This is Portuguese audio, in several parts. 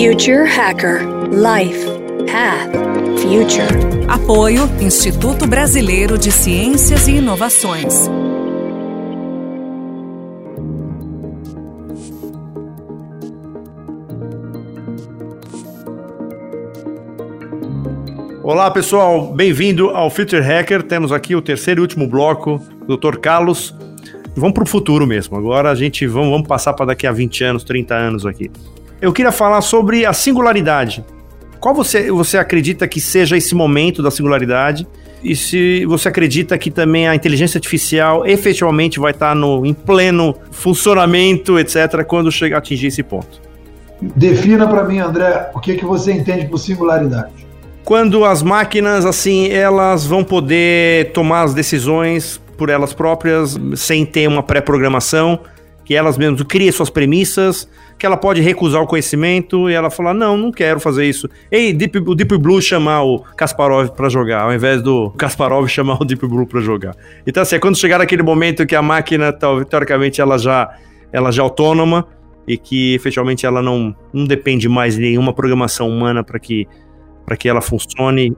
Future Hacker Life Path Future. Apoio Instituto Brasileiro de Ciências e Inovações. Olá pessoal, bem-vindo ao Future Hacker. Temos aqui o terceiro e último bloco, Dr. Carlos. Vamos para o futuro mesmo. Agora a gente vamos, vamos passar para daqui a 20 anos, 30 anos aqui. Eu queria falar sobre a singularidade. Qual você, você acredita que seja esse momento da singularidade? E se você acredita que também a inteligência artificial efetivamente vai estar no, em pleno funcionamento, etc., quando chegar atingir esse ponto? Defina para mim, André, o que, que você entende por singularidade quando as máquinas, assim, elas vão poder tomar as decisões por elas próprias, sem ter uma pré-programação, que elas mesmas criem suas premissas, que ela pode recusar o conhecimento e ela falar: não, não quero fazer isso. Ei, Deep, o Deep Blue chamar o Kasparov para jogar, ao invés do Kasparov chamar o Deep Blue para jogar. Então, assim, é quando chegar aquele momento que a máquina, teoricamente, ela já, ela já é autônoma e que efetivamente ela não, não depende mais de nenhuma programação humana para que para que ela funcione.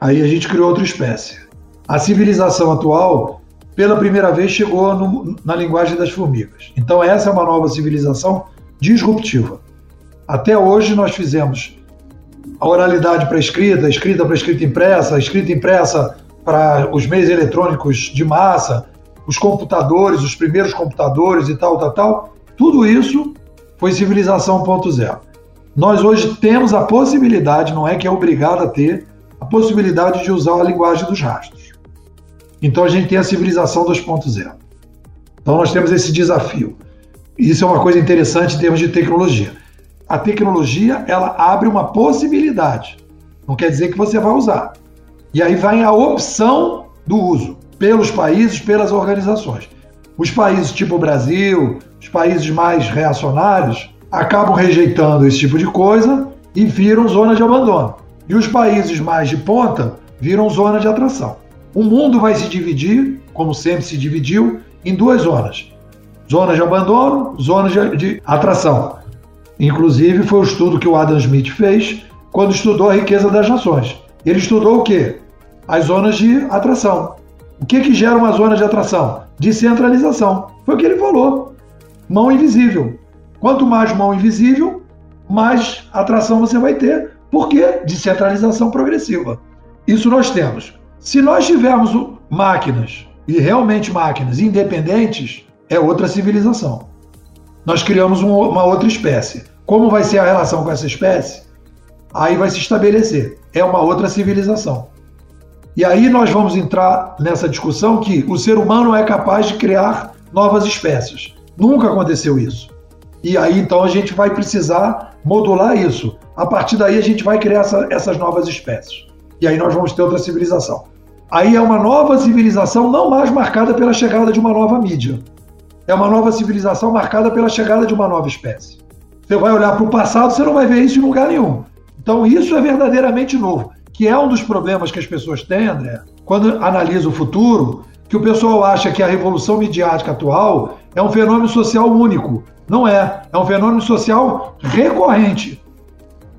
Aí a gente criou outra espécie. A civilização atual, pela primeira vez, chegou no, na linguagem das formigas. Então, essa é uma nova civilização disruptiva. Até hoje, nós fizemos a oralidade para escrita, a escrita para escrita impressa, a escrita impressa para os meios eletrônicos de massa, os computadores, os primeiros computadores e tal, tal, tal. Tudo isso foi civilização 1.0. Nós hoje temos a possibilidade, não é que é obrigado a ter, a possibilidade de usar a linguagem dos rastros. Então a gente tem a civilização 2.0. Então nós temos esse desafio. Isso é uma coisa interessante em termos de tecnologia. A tecnologia, ela abre uma possibilidade. Não quer dizer que você vai usar. E aí vai a opção do uso pelos países, pelas organizações. Os países tipo o Brasil, os países mais reacionários, acabam rejeitando esse tipo de coisa e viram zona de abandono. E os países mais de ponta viram zona de atração. O mundo vai se dividir, como sempre se dividiu, em duas zonas: zona de abandono, zona de, de atração. Inclusive, foi o estudo que o Adam Smith fez quando estudou a riqueza das nações. Ele estudou o quê? As zonas de atração. O que, que gera uma zona de atração? Descentralização. Foi o que ele falou. Mão invisível. Quanto mais mão invisível, mais atração você vai ter, porque descentralização progressiva. Isso nós temos. Se nós tivermos máquinas, e realmente máquinas independentes, é outra civilização. Nós criamos uma outra espécie. Como vai ser a relação com essa espécie? Aí vai se estabelecer. É uma outra civilização. E aí nós vamos entrar nessa discussão que o ser humano é capaz de criar novas espécies. Nunca aconteceu isso. E aí então a gente vai precisar modular isso. A partir daí a gente vai criar essa, essas novas espécies. E aí nós vamos ter outra civilização. Aí é uma nova civilização não mais marcada pela chegada de uma nova mídia. É uma nova civilização marcada pela chegada de uma nova espécie. Você vai olhar para o passado, você não vai ver isso em lugar nenhum. Então isso é verdadeiramente novo, que é um dos problemas que as pessoas têm, André, quando analisa o futuro, que o pessoal acha que a revolução midiática atual é um fenômeno social único. Não é. É um fenômeno social recorrente.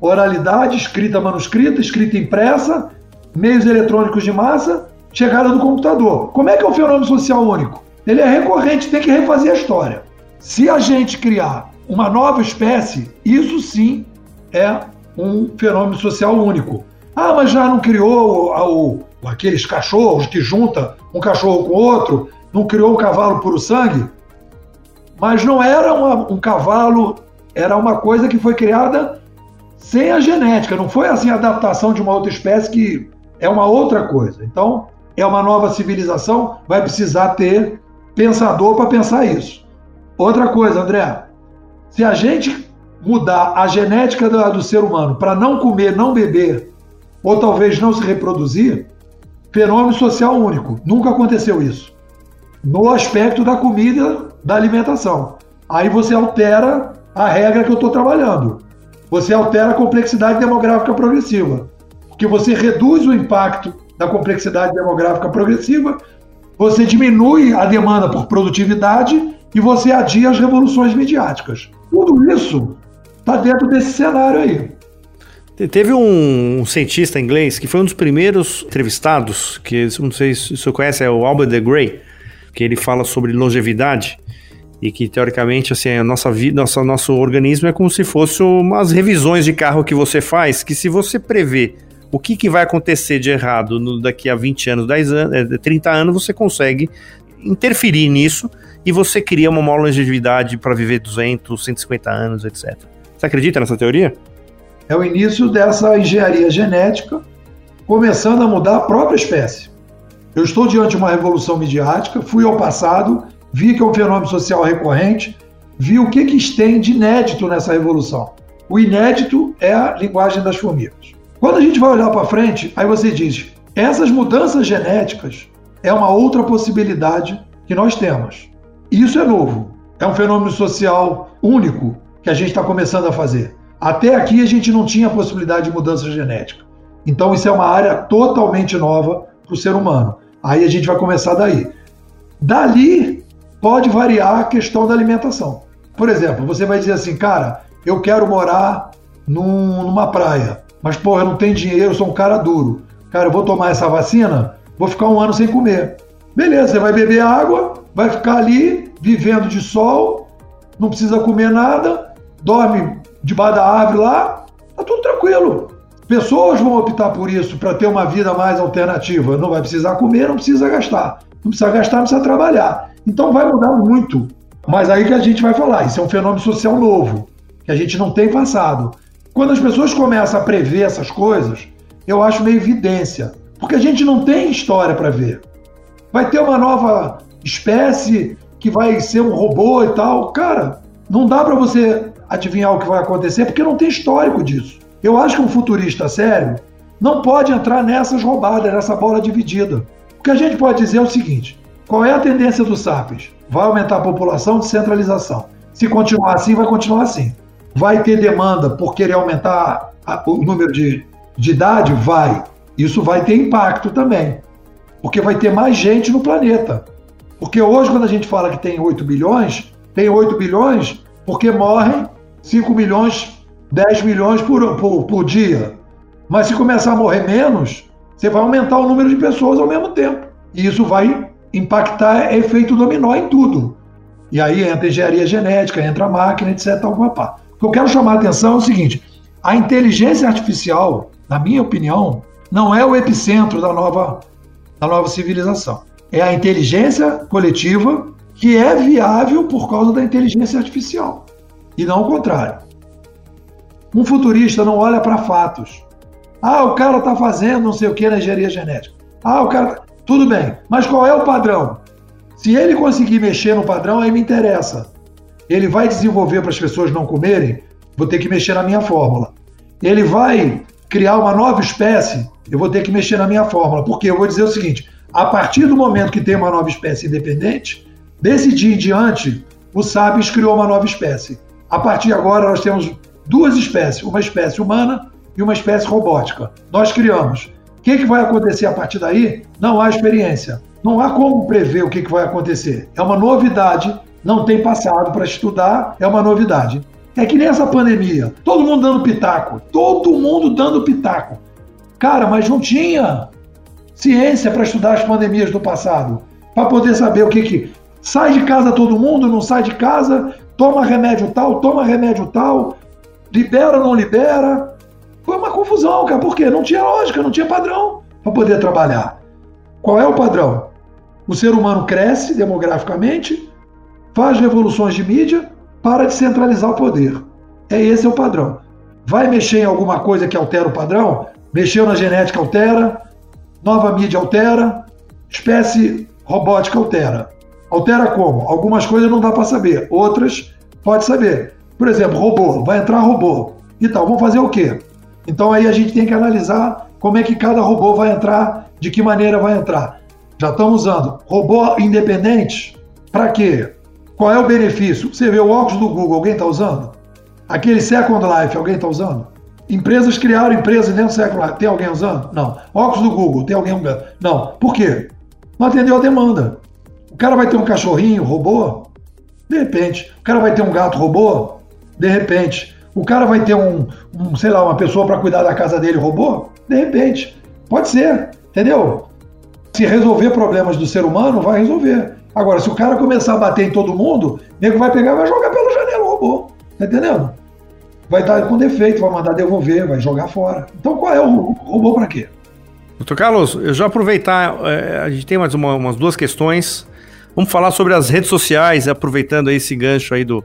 Oralidade, escrita manuscrita, escrita impressa, meios eletrônicos de massa, chegada do computador. Como é que é um fenômeno social único? Ele é recorrente, tem que refazer a história. Se a gente criar uma nova espécie, isso sim é um fenômeno social único. Ah, mas já não criou o, o, aqueles cachorros que junta um cachorro com outro, não criou um cavalo puro sangue? Mas não era uma, um cavalo, era uma coisa que foi criada sem a genética, não foi assim a adaptação de uma outra espécie que é uma outra coisa. Então, é uma nova civilização, vai precisar ter pensador para pensar isso. Outra coisa, André, se a gente mudar a genética do, do ser humano para não comer, não beber, ou talvez não se reproduzir, fenômeno social único. Nunca aconteceu isso. No aspecto da comida da alimentação. Aí você altera a regra que eu estou trabalhando. Você altera a complexidade demográfica progressiva. Porque você reduz o impacto da complexidade demográfica progressiva, você diminui a demanda por produtividade e você adia as revoluções midiáticas. Tudo isso está dentro desse cenário aí. Teve um, um, cientista inglês que foi um dos primeiros entrevistados, que não sei se você conhece, é o Albert de Grey, que ele fala sobre longevidade e que teoricamente assim a nossa vida, nosso, nosso organismo é como se fosse umas revisões de carro que você faz, que se você prever o que, que vai acontecer de errado no, daqui a 20 anos, 10 anos, 30 anos, você consegue interferir nisso e você cria uma maior longevidade para viver 200, 150 anos, etc. Você acredita nessa teoria? é o início dessa engenharia genética começando a mudar a própria espécie. Eu estou diante de uma revolução midiática, fui ao passado, vi que é um fenômeno social recorrente, vi o que, que tem de inédito nessa revolução. O inédito é a linguagem das formigas. Quando a gente vai olhar para frente, aí você diz: essas mudanças genéticas é uma outra possibilidade que nós temos. Isso é novo. É um fenômeno social único que a gente está começando a fazer. Até aqui a gente não tinha possibilidade de mudança genética. Então isso é uma área totalmente nova para o ser humano. Aí a gente vai começar daí. Dali pode variar a questão da alimentação. Por exemplo, você vai dizer assim, cara, eu quero morar num, numa praia, mas porra, não tenho dinheiro, sou um cara duro. Cara, eu vou tomar essa vacina, vou ficar um ano sem comer. Beleza, você vai beber água, vai ficar ali vivendo de sol, não precisa comer nada, dorme debaixo da árvore lá, tá tudo tranquilo. Pessoas vão optar por isso para ter uma vida mais alternativa. Não vai precisar comer, não precisa gastar. Não precisa gastar, não precisa trabalhar. Então vai mudar muito. Mas aí que a gente vai falar, isso é um fenômeno social novo, que a gente não tem passado. Quando as pessoas começam a prever essas coisas, eu acho meio evidência, porque a gente não tem história para ver. Vai ter uma nova espécie que vai ser um robô e tal. Cara, não dá para você adivinhar o que vai acontecer, porque não tem histórico disso. Eu acho que um futurista sério não pode entrar nessas roubadas, nessa bola dividida. O que a gente pode dizer é o seguinte: qual é a tendência do SAPES? Vai aumentar a população de centralização. Se continuar assim, vai continuar assim. Vai ter demanda por querer aumentar o número de, de idade? Vai. Isso vai ter impacto também. Porque vai ter mais gente no planeta. Porque hoje, quando a gente fala que tem 8 bilhões, tem 8 bilhões porque morrem 5 milhões, 10 milhões por, por, por dia. Mas se começar a morrer menos, você vai aumentar o número de pessoas ao mesmo tempo. E isso vai impactar efeito dominó em tudo. E aí entra engenharia genética, entra máquina, etc. Tal, papá. O que eu quero chamar a atenção é o seguinte: a inteligência artificial, na minha opinião, não é o epicentro da nova, da nova civilização. É a inteligência coletiva que é viável por causa da inteligência artificial e não o contrário. Um futurista não olha para fatos. Ah, o cara está fazendo não sei o que na engenharia genética. Ah, o cara. Tudo bem, mas qual é o padrão? Se ele conseguir mexer no padrão, aí me interessa. Ele vai desenvolver para as pessoas não comerem, vou ter que mexer na minha fórmula. Ele vai criar uma nova espécie, eu vou ter que mexer na minha fórmula. Porque eu vou dizer o seguinte: a partir do momento que tem uma nova espécie independente, desse dia em diante, o Sapiens criou uma nova espécie. A partir de agora, nós temos duas espécies, uma espécie humana e uma espécie robótica. Nós criamos. O que, que vai acontecer a partir daí? Não há experiência. Não há como prever o que, que vai acontecer. É uma novidade, não tem passado para estudar, é uma novidade. É que nem essa pandemia, todo mundo dando pitaco, todo mundo dando pitaco. Cara, mas não tinha ciência para estudar as pandemias do passado, para poder saber o que que sai de casa todo mundo, não sai de casa, toma remédio tal, toma remédio tal, libera não libera. Foi uma confusão, cara, porque não tinha lógica, não tinha padrão para poder trabalhar. Qual é o padrão? O ser humano cresce demograficamente, faz revoluções de mídia, para de centralizar o poder. É esse é o padrão. Vai mexer em alguma coisa que altera o padrão? Mexeu na genética, altera. Nova mídia, altera. Espécie robótica, altera. Altera como? Algumas coisas não dá para saber, outras pode saber. Por exemplo, robô, vai entrar robô. Então, vamos fazer o quê? Então aí a gente tem que analisar como é que cada robô vai entrar, de que maneira vai entrar. Já estamos usando robô independente. Para quê? Qual é o benefício? Você vê o óculos do Google, alguém está usando? Aquele Second Life, alguém está usando? Empresas criaram empresas dentro do Second Life, tem alguém usando? Não. Óculos do Google, tem alguém usando? Não. Por quê? Não atendeu a demanda. O cara vai ter um cachorrinho robô? De repente. O cara vai ter um gato robô? De repente. O cara vai ter um, um sei lá, uma pessoa para cuidar da casa dele robô? De repente. Pode ser, entendeu? Se resolver problemas do ser humano, vai resolver. Agora, se o cara começar a bater em todo mundo, o nego vai pegar e vai jogar pela janela o robô. Tá entendendo? Vai dar com defeito, vai mandar devolver, vai jogar fora. Então qual é o robô para quê? Doutor Carlos, eu já aproveitar, é, a gente tem mais uma, umas duas questões. Vamos falar sobre as redes sociais, aproveitando esse gancho aí do,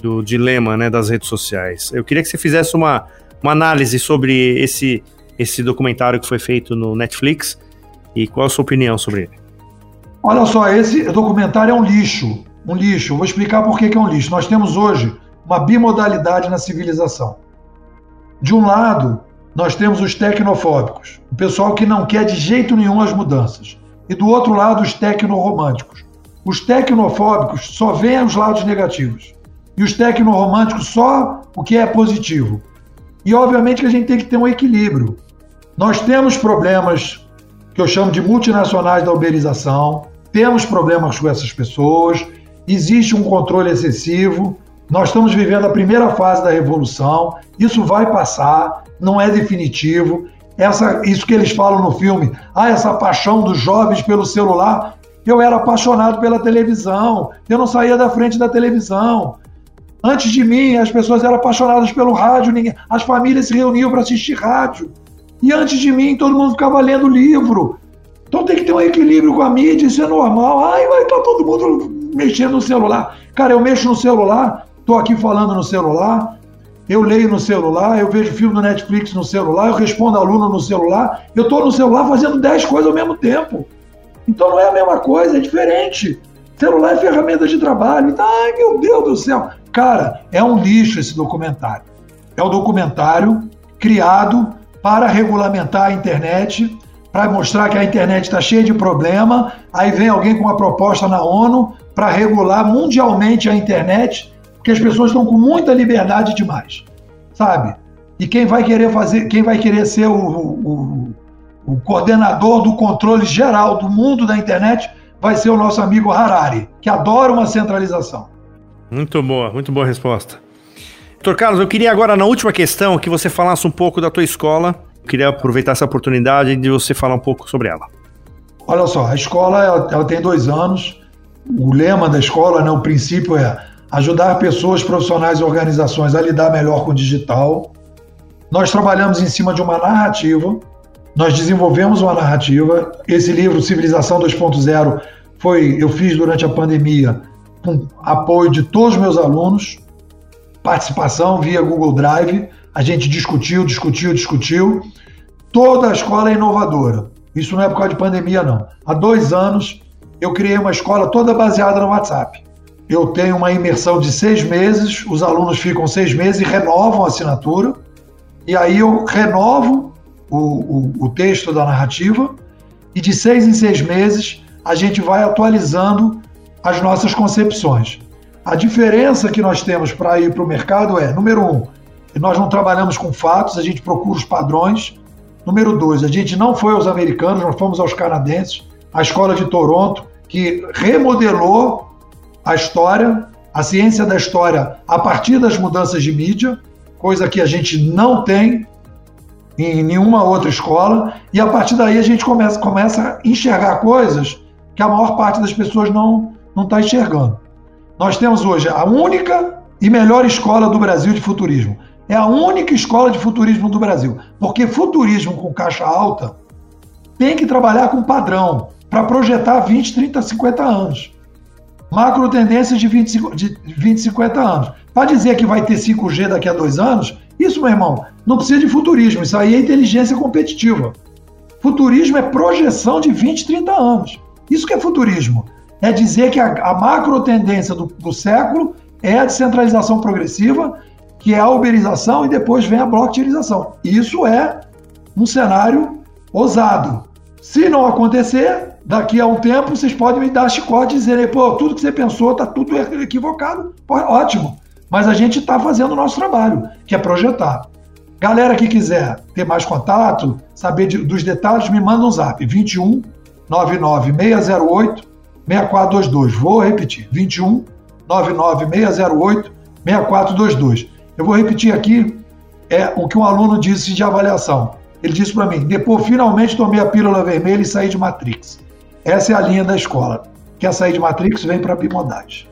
do dilema né, das redes sociais. Eu queria que você fizesse uma, uma análise sobre esse, esse documentário que foi feito no Netflix e qual a sua opinião sobre ele. Olha só, esse documentário é um lixo, um lixo. Vou explicar por que, é um lixo. Nós temos hoje uma bimodalidade na civilização. De um lado, nós temos os tecnofóbicos, o pessoal que não quer de jeito nenhum as mudanças. E do outro lado, os tecnoromânticos. Os tecnofóbicos só veem os lados negativos. E os tecnoromânticos só o que é positivo. E obviamente que a gente tem que ter um equilíbrio. Nós temos problemas que eu chamo de multinacionais da uberização, temos problemas com essas pessoas, existe um controle excessivo, nós estamos vivendo a primeira fase da revolução, isso vai passar, não é definitivo. Essa, isso que eles falam no filme, ah, essa paixão dos jovens pelo celular. Eu era apaixonado pela televisão, eu não saía da frente da televisão. Antes de mim, as pessoas eram apaixonadas pelo rádio, ninguém, as famílias se reuniam para assistir rádio. E antes de mim, todo mundo ficava lendo livro. Então tem que ter um equilíbrio com a mídia, isso é normal. Ai, vai estar tá todo mundo mexendo no celular. Cara, eu mexo no celular, Estou aqui falando no celular, eu leio no celular, eu vejo filme no Netflix no celular, eu respondo aluno no celular, eu estou no celular fazendo 10 coisas ao mesmo tempo. Então não é a mesma coisa, é diferente. Celular é ferramenta de trabalho. Então, ai meu Deus do céu. Cara, é um lixo esse documentário. É um documentário criado para regulamentar a internet, para mostrar que a internet está cheia de problema. Aí vem alguém com uma proposta na ONU para regular mundialmente a internet porque as pessoas estão com muita liberdade demais, sabe? E quem vai querer fazer, quem vai querer ser o, o, o coordenador do controle geral do mundo da internet vai ser o nosso amigo Harari, que adora uma centralização. Muito boa, muito boa resposta. Doutor Carlos, eu queria agora, na última questão, que você falasse um pouco da tua escola. Queria aproveitar essa oportunidade de você falar um pouco sobre ela. Olha só, a escola ela, ela tem dois anos. O lema da escola, né, o princípio é ajudar pessoas, profissionais e organizações a lidar melhor com o digital. Nós trabalhamos em cima de uma narrativa, nós desenvolvemos uma narrativa. Esse livro, Civilização 2.0, foi eu fiz durante a pandemia com apoio de todos os meus alunos, participação via Google Drive. A gente discutiu, discutiu, discutiu. Toda a escola é inovadora. Isso não é por causa de pandemia, não. Há dois anos eu criei uma escola toda baseada no WhatsApp eu tenho uma imersão de seis meses, os alunos ficam seis meses e renovam a assinatura, e aí eu renovo o, o, o texto da narrativa, e de seis em seis meses a gente vai atualizando as nossas concepções. A diferença que nós temos para ir para o mercado é, número um, nós não trabalhamos com fatos, a gente procura os padrões. Número dois, a gente não foi aos americanos, nós fomos aos canadenses, a escola de Toronto, que remodelou a história, a ciência da história a partir das mudanças de mídia, coisa que a gente não tem em nenhuma outra escola, e a partir daí a gente começa, começa a enxergar coisas que a maior parte das pessoas não está enxergando. Nós temos hoje a única e melhor escola do Brasil de futurismo. É a única escola de futurismo do Brasil, porque futurismo com caixa alta tem que trabalhar com padrão para projetar 20, 30, 50 anos macro tendências de 20, de 20, 50 anos. Para dizer que vai ter 5G daqui a dois anos, isso, meu irmão, não precisa de futurismo, isso aí é inteligência competitiva. Futurismo é projeção de 20, 30 anos. Isso que é futurismo. É dizer que a, a macro tendência do, do século é a descentralização progressiva, que é a uberização e depois vem a blockchainização. Isso é um cenário ousado. Se não acontecer, daqui a um tempo vocês podem me dar chicote e dizer, pô, tudo que você pensou está tudo equivocado. Pô, ótimo. Mas a gente está fazendo o nosso trabalho, que é projetar. Galera que quiser ter mais contato, saber de, dos detalhes, me manda um zap. 21 99 608 6422. Vou repetir. 21 99 608 6422. Eu vou repetir aqui é o que um aluno disse de avaliação. Ele disse para mim: depois finalmente tomei a pílula vermelha e saí de Matrix. Essa é a linha da escola. Quer sair de Matrix, vem para a bimodade.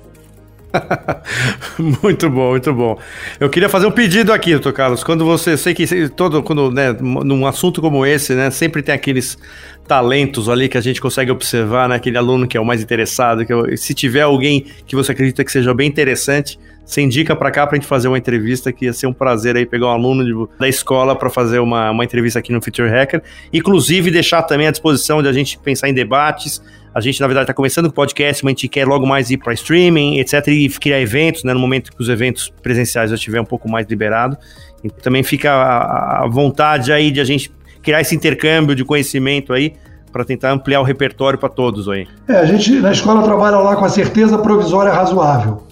muito bom, muito bom. Eu queria fazer um pedido aqui, doutor Carlos. Quando você, sei que todo, quando, né, num assunto como esse, né, sempre tem aqueles talentos ali que a gente consegue observar, né, aquele aluno que é o mais interessado. Que se tiver alguém que você acredita que seja bem interessante, você indica para cá para a gente fazer uma entrevista, que ia ser um prazer aí pegar um aluno de, da escola para fazer uma, uma entrevista aqui no Future Hacker. Inclusive, deixar também à disposição de a gente pensar em debates. A gente, na verdade, está começando com o podcast, mas a gente quer logo mais ir para streaming, etc., e criar eventos, né, no momento que os eventos presenciais já estiver um pouco mais liberado. E também fica a, a vontade aí de a gente criar esse intercâmbio de conhecimento aí para tentar ampliar o repertório para todos aí. É, a gente na escola trabalha lá com a certeza provisória razoável.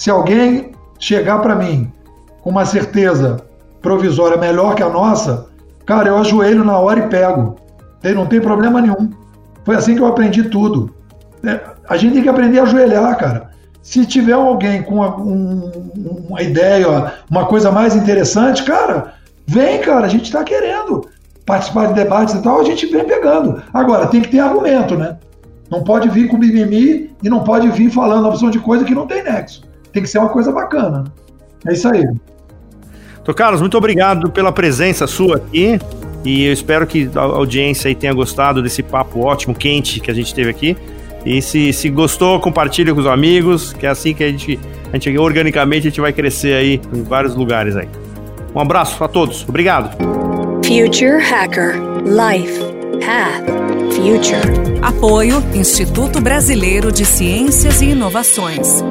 Se alguém chegar para mim com uma certeza provisória melhor que a nossa, cara, eu ajoelho na hora e pego. Não tem problema nenhum. Foi assim que eu aprendi tudo. É, a gente tem que aprender a ajoelhar, cara. Se tiver alguém com uma, um, uma ideia, uma coisa mais interessante, cara, vem, cara, a gente está querendo participar de debates e tal, a gente vem pegando. Agora, tem que ter argumento, né? Não pode vir com mimimi e não pode vir falando a opção de coisa que não tem nexo tem que ser uma coisa bacana. É isso aí. Tô Carlos, muito obrigado pela presença sua aqui. E eu espero que a audiência aí tenha gostado desse papo ótimo, quente que a gente teve aqui. E se, se gostou, compartilhe com os amigos, que é assim que a gente, a gente organicamente a gente vai crescer aí em vários lugares aí. Um abraço a todos. Obrigado. Future Hacker Life Path Future. Apoio Instituto Brasileiro de Ciências e Inovações.